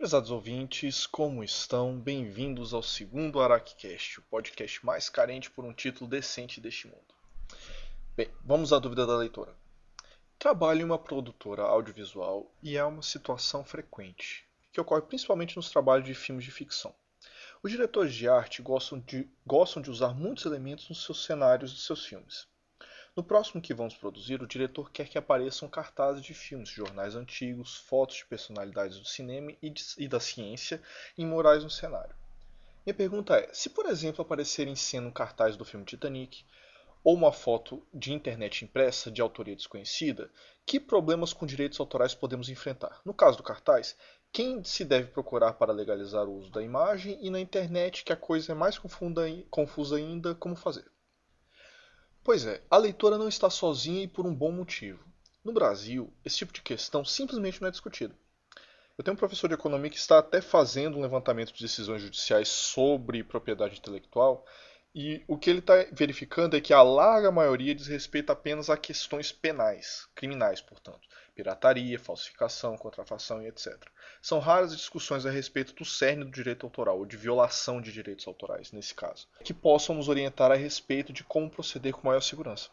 Prezados ouvintes, como estão? Bem-vindos ao segundo AraqueCast, o podcast mais carente por um título decente deste mundo. Bem, vamos à dúvida da leitora. Trabalho em uma produtora audiovisual e é uma situação frequente, que ocorre principalmente nos trabalhos de filmes de ficção. Os diretores de arte gostam de, gostam de usar muitos elementos nos seus cenários de seus filmes. No próximo que vamos produzir, o diretor quer que apareçam cartazes de filmes, jornais antigos, fotos de personalidades do cinema e, de, e da ciência e morais no cenário. Minha pergunta é: se por exemplo aparecer em cena um cartaz do filme Titanic, ou uma foto de internet impressa de autoria desconhecida, que problemas com direitos autorais podemos enfrentar? No caso do cartaz, quem se deve procurar para legalizar o uso da imagem e na internet que a coisa é mais confusa ainda como fazer? Pois é, a leitora não está sozinha e por um bom motivo. No Brasil, esse tipo de questão simplesmente não é discutido. Eu tenho um professor de economia que está até fazendo um levantamento de decisões judiciais sobre propriedade intelectual e o que ele está verificando é que a larga maioria diz respeito apenas a questões penais, criminais, portanto, pirataria, falsificação, contrafação e etc. São raras discussões a respeito do cerne do direito autoral, ou de violação de direitos autorais, nesse caso, que possam nos orientar a respeito de como proceder com maior segurança.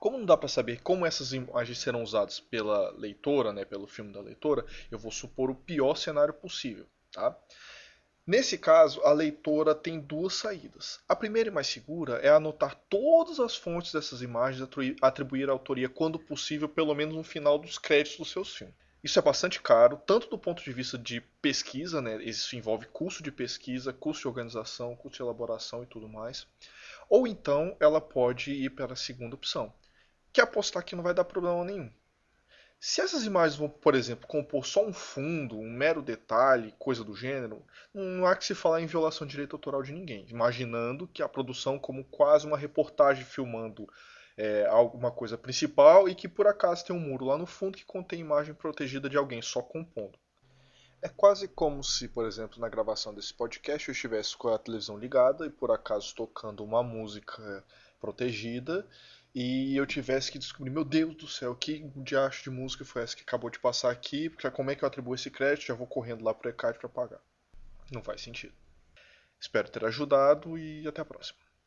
Como não dá para saber como essas imagens serão usadas pela leitora, né, pelo filme da leitora, eu vou supor o pior cenário possível. Tá? Nesse caso, a leitora tem duas saídas. A primeira e mais segura é anotar todas as fontes dessas imagens e atribuir a autoria, quando possível, pelo menos no final dos créditos dos seus filmes. Isso é bastante caro, tanto do ponto de vista de pesquisa, né? isso envolve custo de pesquisa, custo de organização, custo de elaboração e tudo mais. Ou então ela pode ir para a segunda opção, que é apostar que não vai dar problema nenhum. Se essas imagens vão, por exemplo, compor só um fundo, um mero detalhe, coisa do gênero, não há que se falar em violação de direito autoral de ninguém. Imaginando que a produção como quase uma reportagem filmando é, alguma coisa principal e que por acaso tem um muro lá no fundo que contém imagem protegida de alguém só compondo. É quase como se, por exemplo, na gravação desse podcast eu estivesse com a televisão ligada e por acaso tocando uma música protegida e eu tivesse que descobrir, meu Deus do céu, que diacho de música foi essa que acabou de passar aqui, porque como é que eu atribuo esse crédito, já vou correndo lá pro ECAD para pagar. Não faz sentido. Espero ter ajudado e até a próxima.